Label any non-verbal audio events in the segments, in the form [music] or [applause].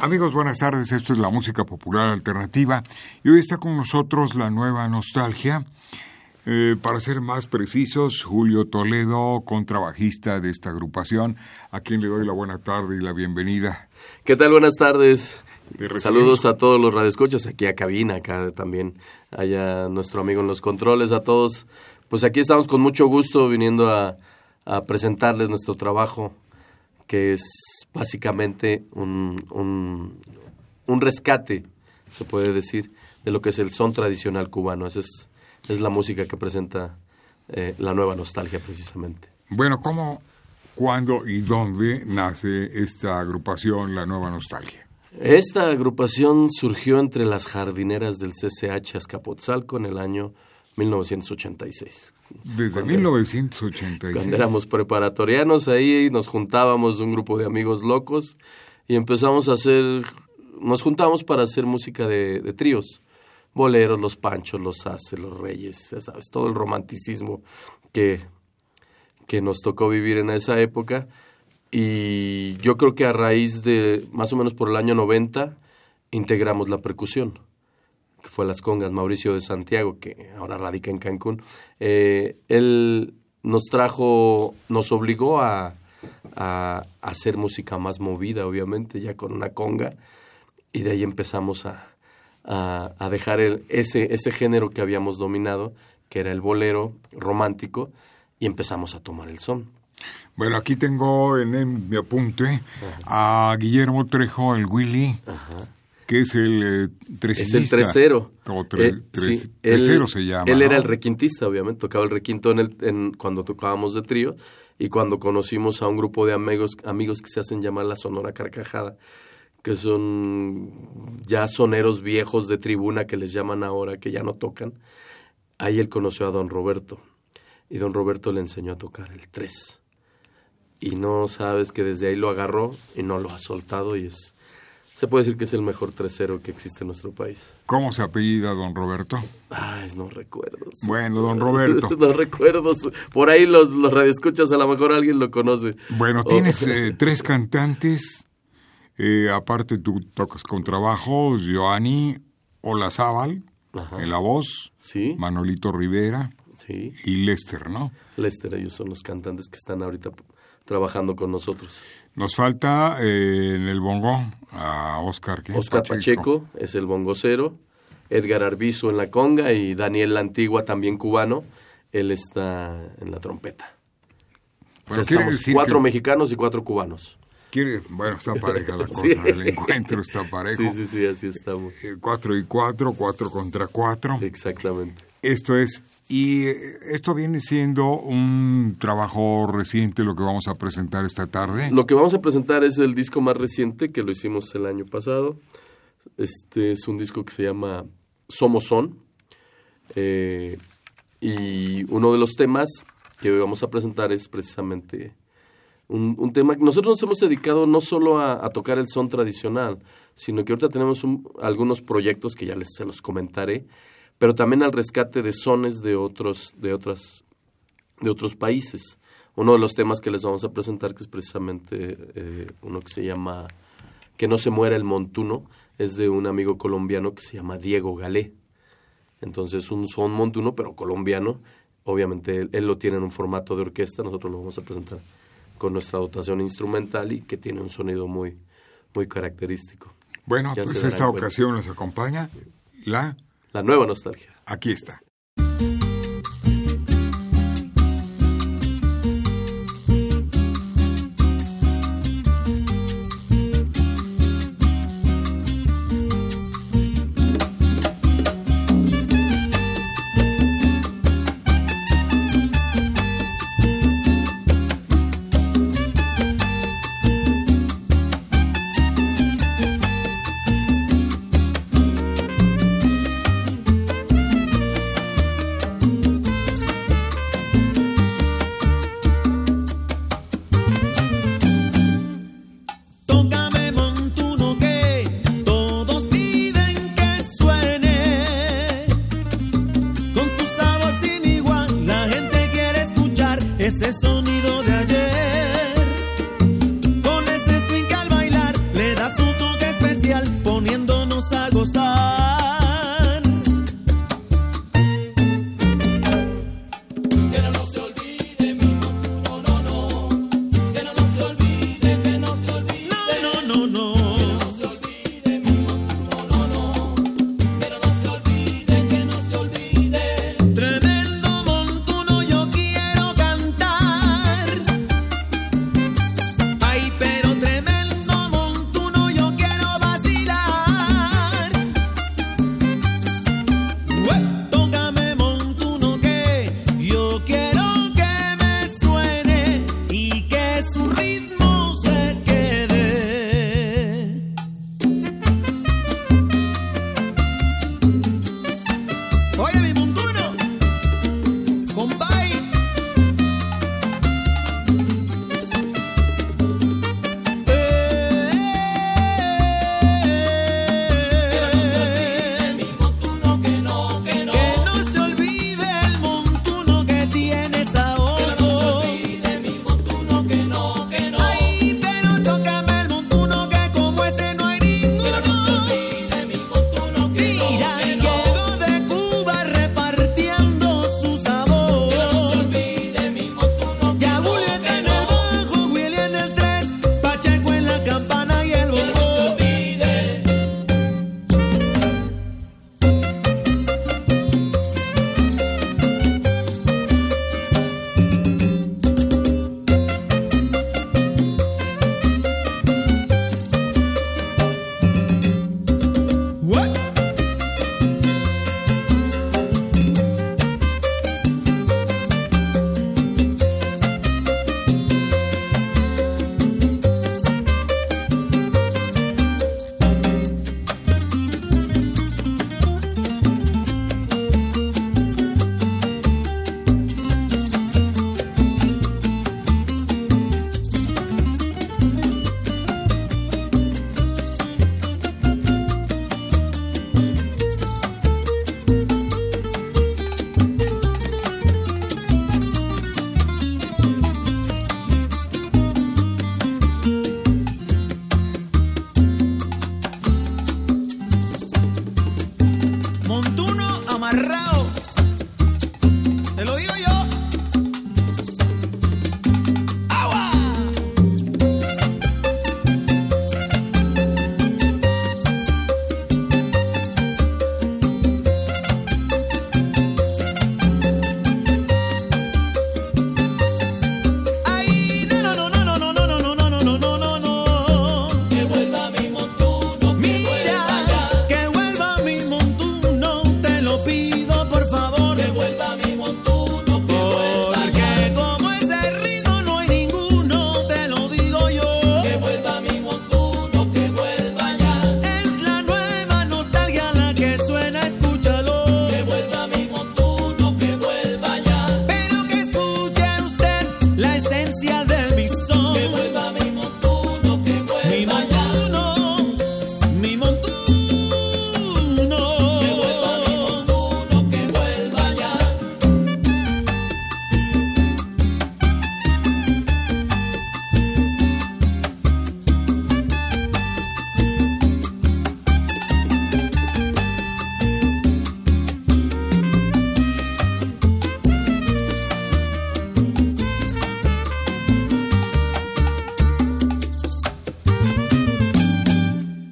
Amigos, buenas tardes. Esto es la música popular alternativa y hoy está con nosotros la nueva nostalgia. Eh, para ser más precisos, Julio Toledo, contrabajista de esta agrupación, a quien le doy la buena tarde y la bienvenida. ¿Qué tal? Buenas tardes. Saludos a todos los radioescuchas, aquí a cabina, acá también, allá nuestro amigo en los controles, a todos. Pues aquí estamos con mucho gusto viniendo a, a presentarles nuestro trabajo que es básicamente un, un, rescate, se puede decir, de lo que es el son tradicional cubano. Esa es, es la música que presenta eh, la nueva nostalgia precisamente. Bueno, ¿cómo, cuándo y dónde nace esta agrupación, la nueva nostalgia? Esta agrupación surgió entre las jardineras del CCH Azcapotzalco en el año 1986. Desde 1986. Cuando éramos preparatorianos ahí nos juntábamos un grupo de amigos locos y empezamos a hacer, nos juntamos para hacer música de, tríos, boleros, los panchos, los haces, los reyes, ya sabes, todo el romanticismo que, que nos tocó vivir en esa época. Y yo creo que a raíz de más o menos por el año 90 integramos la percusión que fue Las Congas, Mauricio de Santiago, que ahora radica en Cancún, eh, él nos trajo, nos obligó a, hacer música más movida, obviamente, ya con una conga, y de ahí empezamos a, a, dejar el, ese, ese género que habíamos dominado, que era el bolero romántico, y empezamos a tomar el son. Bueno, aquí tengo en, mi apunte a Guillermo Trejo, el Willy, que es el eh, Es el tresero. O eh, tresero se llama. Él era el requintista, obviamente, tocaba el requinto en el, en, cuando tocábamos de trío y cuando conocimos a un grupo de amigos, amigos que se hacen llamar la Sonora Carcajada, que son ya soneros viejos de tribuna que les llaman ahora, que ya no tocan. Ahí él conoció a don Roberto y don Roberto le enseñó a tocar el tres. Y no sabes que desde ahí lo agarró y no lo ha soltado y es se puede decir que es el mejor tercero que existe en nuestro país. ¿Cómo se apellida don Roberto? Ay, no recuerdo. Bueno, don Roberto. [laughs] no recuerdo. Por ahí los, los radioescuchas, a lo mejor alguien lo conoce. Bueno, tienes [laughs] eh, tres cantantes. Eh, aparte tú tocas con trabajo, Joanny Olazábal en la voz, ¿Sí? Manolito Rivera ¿Sí? y Lester, ¿no? Lester, ellos son los cantantes que están ahorita trabajando con nosotros. Nos falta eh, en el bongo a Oscar. Oscar Pacheco. es el bongocero, Edgar Arbizo en la conga y Daniel La Antigua, también cubano, él está en la trompeta. Bueno, cuatro mexicanos y cuatro cubanos. Quiere, bueno, está [laughs] pareja la cosa, el encuentro está parejo. Sí, sí, sí, así estamos. Eh, cuatro y cuatro, cuatro contra cuatro. Exactamente. Esto es y esto viene siendo un trabajo reciente lo que vamos a presentar esta tarde. Lo que vamos a presentar es el disco más reciente que lo hicimos el año pasado. Este es un disco que se llama Somos Son. Eh, y uno de los temas que hoy vamos a presentar es precisamente un, tema que nosotros nos hemos dedicado no solo a, tocar el son tradicional, sino que ahorita tenemos algunos proyectos que ya les se los comentaré pero también al rescate de sones de otros, de otras, de otros países. Uno de los temas que les vamos a presentar, que es precisamente eh, uno que se llama Que no se muera el montuno, es de un amigo colombiano que se llama Diego Galé. Entonces, un son montuno, pero colombiano. Obviamente, él, lo tiene en un formato de orquesta, nosotros lo vamos a presentar con nuestra dotación instrumental y que tiene un sonido muy, muy característico. Bueno, pues esta ocasión nos acompaña la la nueva nostalgia. Aquí está.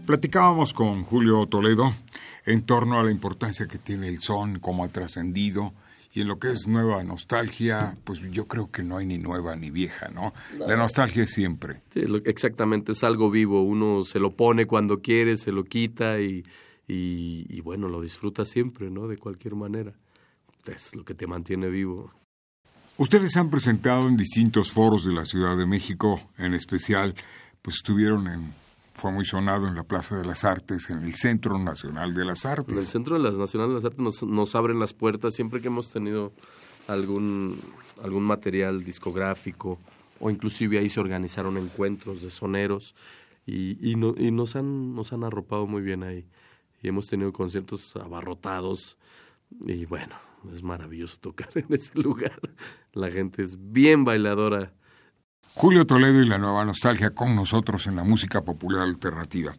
Platicábamos con Julio Toledo en torno a la importancia que tiene el son, cómo ha trascendido, y en lo que es nueva nostalgia, pues yo creo que no hay ni nueva ni vieja, ¿no? La nostalgia es siempre. Sí, exactamente, es algo vivo. Uno se lo pone cuando quiere, se lo quita y, y, y bueno, lo disfruta siempre, ¿no? De cualquier manera. Es lo que te mantiene vivo. Ustedes han presentado en distintos foros de la Ciudad de México, en especial, pues estuvieron en, fue muy sonado en la Plaza de las Artes, en el Centro Nacional de las En el Artes. Centro de las Nacionales de las Artes nos, nos abren las puertas siempre que hemos tenido algún, algún material discográfico o inclusive ahí se organizaron encuentros de soneros y, y, no- y nos, han, nos han arropado muy bien ahí. Y hemos tenido conciertos abarrotados y bueno, es maravilloso tocar [laughs] en ese lugar. La gente es bien bailadora. Julio Toledo y la nueva nostalgia con nosotros en la música popular alternativa.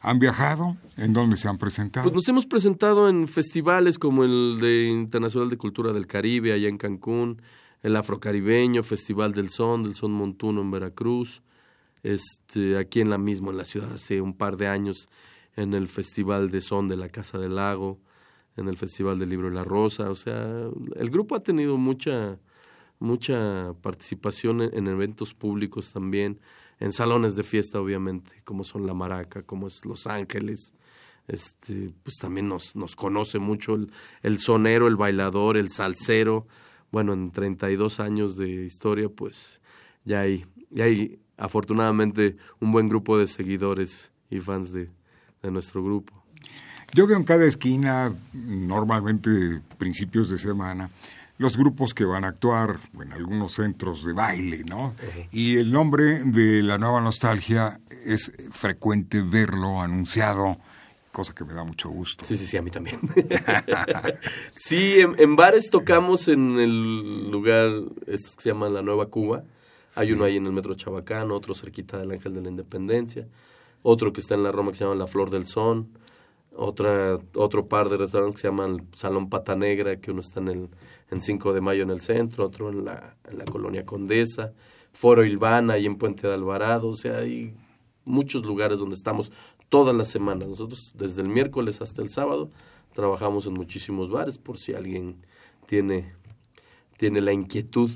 ¿Han viajado? ¿En dónde se han presentado? Pues nos hemos presentado en festivales como el de Internacional de Cultura del Caribe, allá en Cancún, el Afrocaribeño, Festival del Son, del Son Montuno en Veracruz, este, aquí en la misma, en la ciudad, hace un par de años, en el Festival de Son de la Casa del Lago, en el Festival del Libro y la Rosa. O sea, el grupo ha tenido mucha, mucha participación en, en eventos públicos también, en salones de fiesta, obviamente, como son La Maraca, como es Los Ángeles. Este, pues también nos, nos conoce mucho el, el sonero, el bailador, el salsero. Bueno, en 32 años de historia, pues ya hay, ya hay afortunadamente un buen grupo de seguidores y fans de, de nuestro grupo. Yo veo en cada esquina, normalmente principios de semana, los grupos que van a actuar en algunos centros de baile, ¿no? Y el nombre de la nueva nostalgia es frecuente verlo anunciado, cosa que me da mucho gusto. Sí, sí, sí, a mí también. [laughs] sí, en, en, bares tocamos en el lugar que se llama La Nueva Cuba. Hay uno ahí en el Metro Chabacano, otro cerquita del Ángel de la Independencia, otro que está en la Roma que se llama La Flor del Son, otra, otro par de restaurantes que se llaman Salón Pata Negra, que uno está en el en 5 de Mayo en el centro, otro en la, en la Colonia Condesa, Foro Ilvana y en Puente de Alvarado, o sea, hay muchos lugares donde estamos todas las semanas. Nosotros desde el miércoles hasta el sábado trabajamos en muchísimos bares por si alguien tiene, tiene la inquietud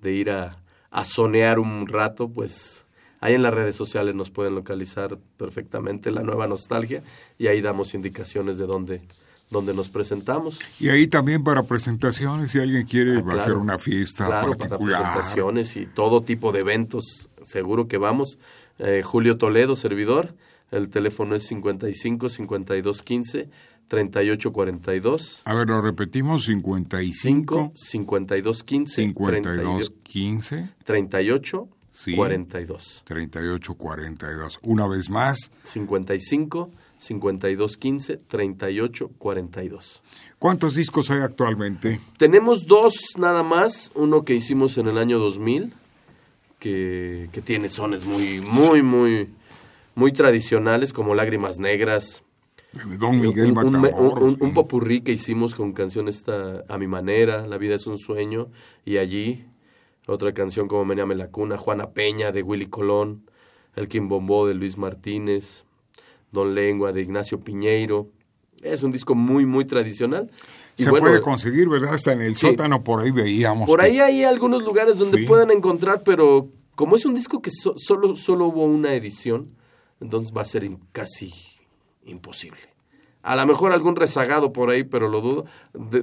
de ir a, a sonear un rato, pues ahí en las redes sociales nos pueden localizar perfectamente la nueva nostalgia y ahí damos indicaciones de dónde, dónde nos presentamos. Y ahí también para presentaciones, si alguien quiere ah, claro, hacer una fiesta claro, particular. Para presentaciones y todo tipo de eventos, seguro que vamos. Eh, Julio Toledo, servidor, el teléfono es 55 52 15 38 42. A ver, lo repetimos, 55 52 15 52 15 38 sí, 42. 38 42. Una vez más. 55 52 15 38 42. ¿Cuántos discos hay actualmente? Tenemos dos nada más, uno que hicimos en el año 2000 que, que tiene sones muy muy muy muy tradicionales como Lágrimas Negras. Don Miguel un, un, un, un, popurrí que hicimos con canción esta a mi manera, La vida es un sueño, y allí otra canción como Meneame la cuna, Juana Peña de Willy Colón, El Quimbombó de Luis Martínez, Don Lengua de Ignacio Piñeiro. Es un disco muy, muy tradicional. Y Se bueno, puede conseguir, ¿verdad? Hasta en el sí, sótano por ahí veíamos. Por que... ahí hay algunos lugares donde sí. pueden encontrar, pero como es un disco que so, solo, solo hubo una edición, entonces va a ser casi imposible. A lo mejor algún rezagado por ahí, pero lo dudo. De,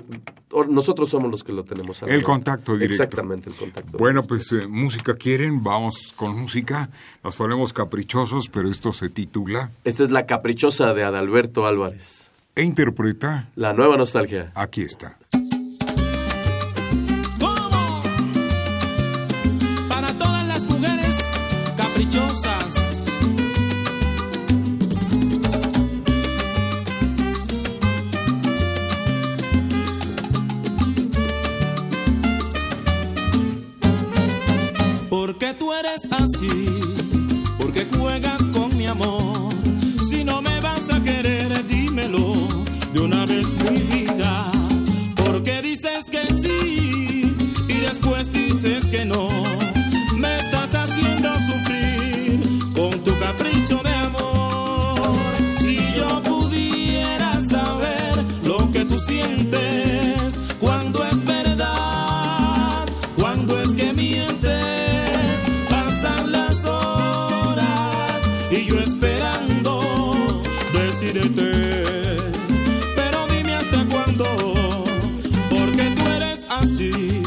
nosotros somos los que lo tenemos. El contacto directo. Exactamente, el contacto. Bueno, pues eh, música quieren, vamos con música. Nos ponemos caprichosos, pero esto se titula... Esta es La Caprichosa de Adalberto Álvarez. E interpreta... La Nueva Nostalgia. Aquí está. Porque tú eres así,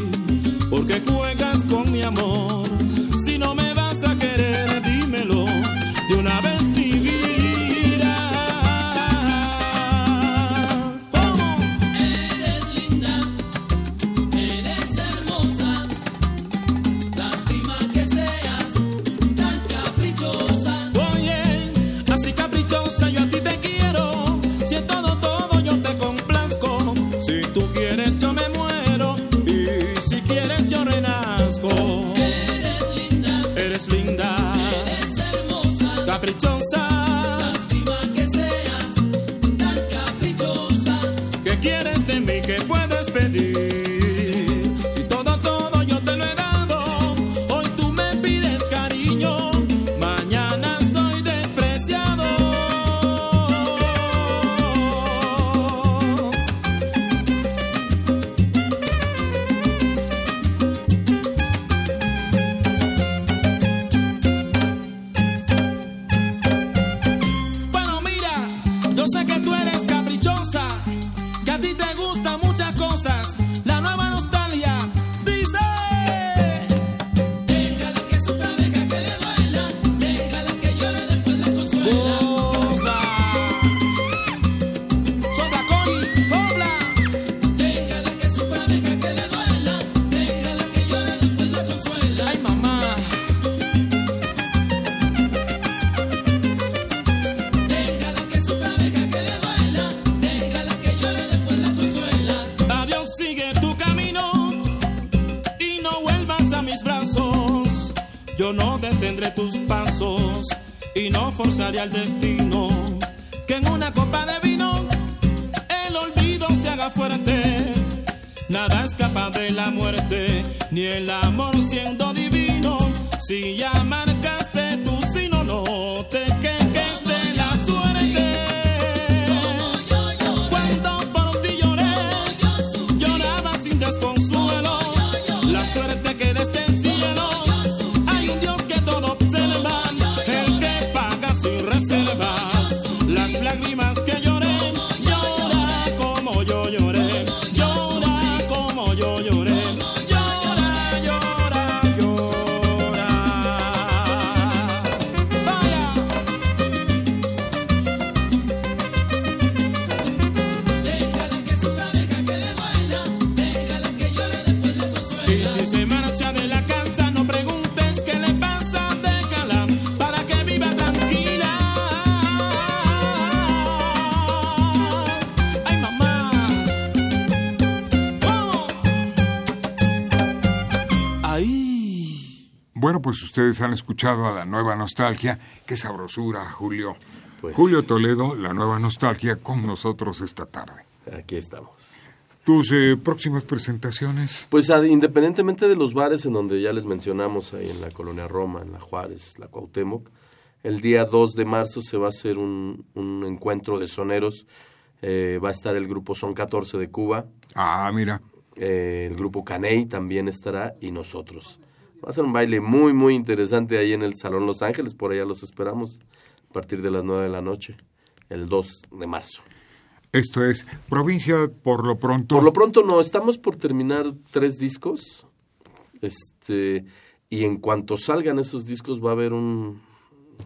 a mis brazos. Yo no detendré tus pasos y no forzaré al destino. Que en una copa de vino el olvido se haga fuerte. Nada escapa de la muerte, ni el amor siendo divino. Si ya pues ustedes han escuchado a la nueva nostalgia. Qué sabrosura, Julio. Pues- Julio Toledo, la nueva nostalgia, con nosotros esta tarde. Aquí estamos. Tus eh, próximas presentaciones. Pues independientemente de los bares en donde ya les mencionamos, ahí en la Colonia Roma, en la Juárez, la Cuauhtémoc, el día 2 de marzo se va a hacer un, un encuentro de soneros. Eh, va a estar el grupo Son 14 de Cuba, Ah, mira. eh, el grupo Caney también estará y nosotros. Va a ser un baile muy, muy interesante ahí en el Salón Los Ángeles, por allá los esperamos a partir de las 9 de la noche, el 2 de marzo. Esto es provincia por lo pronto. Por lo pronto no, estamos por terminar tres discos. Este, y en cuanto salgan esos discos va a haber un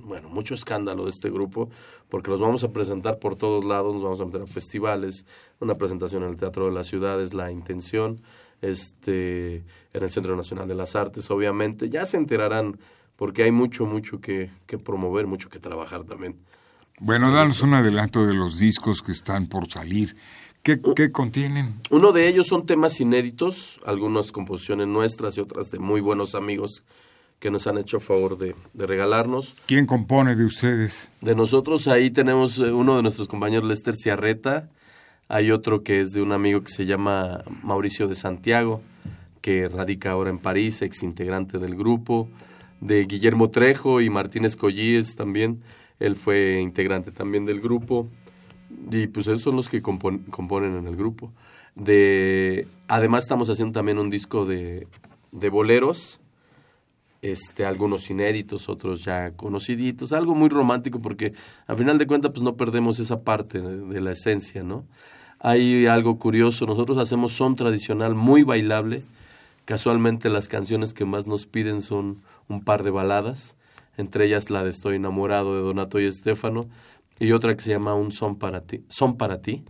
bueno, mucho escándalo de este grupo, porque los vamos a presentar por todos lados, nos vamos a meter a festivales, una presentación en el Teatro de la Ciudad es la intención, este, en el Centro Nacional de las Artes, obviamente, ya se enterarán, porque hay mucho, mucho que, que promover, mucho que trabajar también. Bueno, danos un adelanto de los discos que están por salir. ¿Qué, qué contienen? Uno de ellos son temas inéditos, algunas composiciones nuestras y otras de muy buenos amigos que nos han hecho favor de, de regalarnos. ¿Quién compone de ustedes? De nosotros ahí tenemos eh, uno de nuestros compañeros, Lester Ciarreta, hay otro que es de un amigo que se llama Mauricio de Santiago, que radica ahora en París, ex integrante del grupo, de Guillermo Trejo y Martínez Collíes también, él fue integrante también del grupo, y pues esos son los que compon- componen en el grupo. De, además estamos haciendo también un disco de, boleros, este, algunos inéditos, otros ya conociditos, algo muy romántico porque a final de cuentas pues no perdemos esa parte de la esencia, ¿no? Hay algo curioso, nosotros hacemos son tradicional muy bailable, casualmente las canciones que más nos piden son un par de baladas, entre ellas la de Estoy enamorado de Donato y Estefano y otra que se llama Un son para ti, son para ti,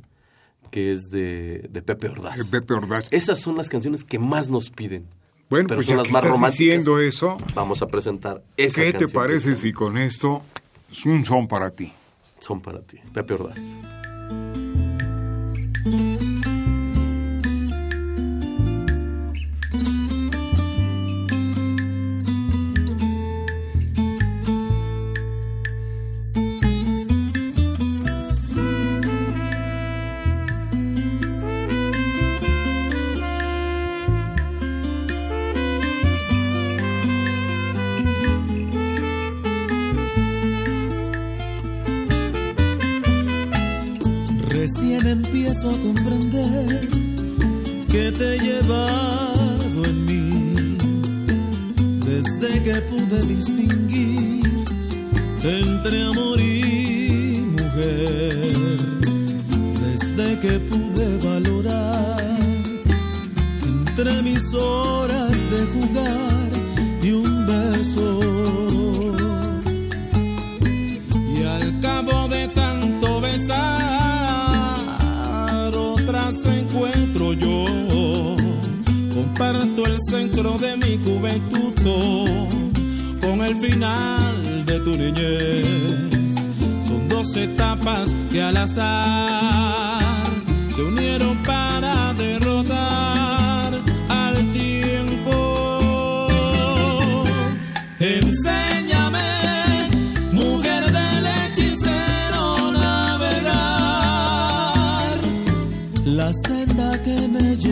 que es de, de Pepe Ordaz. Pepe Ordaz. Esas son las canciones que más nos piden. Bueno, pero pues son ya las que más estás románticas. diciendo eso, Vamos a presentar esa ¿qué te parece si con esto es un son para ti? son para ti? Pepe Ordaz. thank you a comprender que te he llevado en mí. Desde que pude distinguir entre amor y mujer, desde que pude valorar entre mis horas de jugar Comparto el centro de mi juventud con el final de tu niñez. Son dos etapas que al azar se unieron para derrotar al tiempo. Enséñame, mujer del hechicero, navegar la senda que me lleva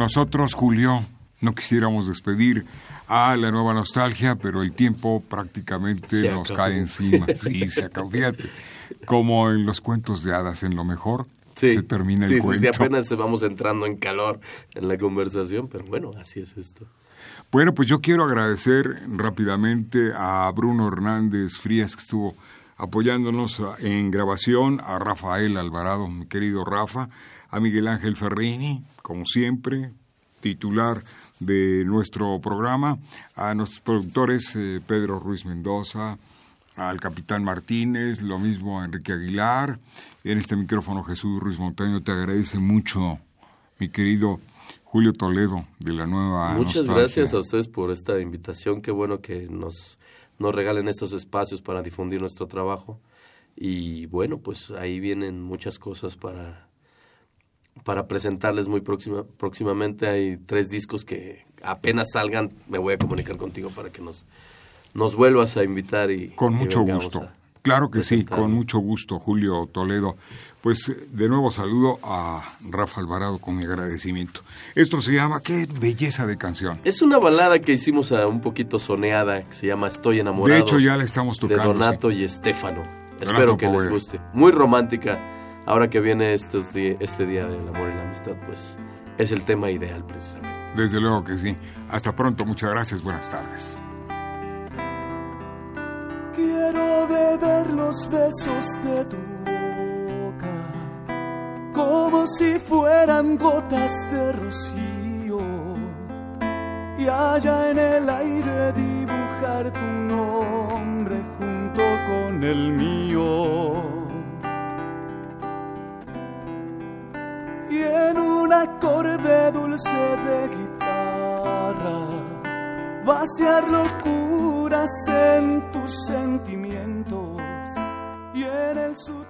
nosotros, Julio, no quisiéramos despedir a la nueva nostalgia, pero el tiempo prácticamente Se nos acabó. cae encima. Sí, se acabó. [laughs] Fíjate, como en los cuentos de hadas, en lo mejor Sí. se termina el Sí, sí, cuento. sí, apenas vamos entrando en calor en la conversación, pero bueno, así es esto. Bueno, pues yo quiero agradecer rápidamente a Bruno Hernández Frías, que estuvo apoyándonos en grabación, a Rafael Alvarado, mi querido Rafa, a Miguel Ángel Ferrini, como siempre, titular de nuestro programa, a nuestros productores eh, Pedro Ruiz Mendoza, al capitán Martínez, lo mismo a Enrique Aguilar. En este micrófono Jesús Ruiz Montaño te agradece mucho, mi querido Julio Toledo, de la nueva Muchas Nostalgia. gracias a ustedes por esta invitación. Qué bueno que nos, nos regalen estos espacios para difundir nuestro trabajo. Y bueno, pues ahí vienen muchas cosas para, para presentarles muy próxima, próximamente. Hay tres discos que apenas salgan, me voy a comunicar contigo para que nos, nos vuelvas a invitar. y Con mucho gusto. Claro que sí, con mucho gusto, Julio Toledo. Pues eh, de nuevo saludo a Rafa Alvarado con mi agradecimiento. Esto se llama Qué belleza de canción. Es una balada que hicimos a un poquito soneada, que se llama Estoy enamorado. De hecho, ya la estamos tocando. De Donato y Estefano. Donato Espero que les guste. Muy romántica. Ahora que viene estos este día del amor y la amistad, pues es el tema ideal precisamente. Desde luego que sí. Hasta pronto, muchas gracias, buenas tardes. Quiero beber los besos de tu como si fueran gotas de rocío y allá en el aire dibujar tu nombre junto con el mío. Y en un acorde dulce de guitarra vaciar locuras en tus sentimientos y en el sutil.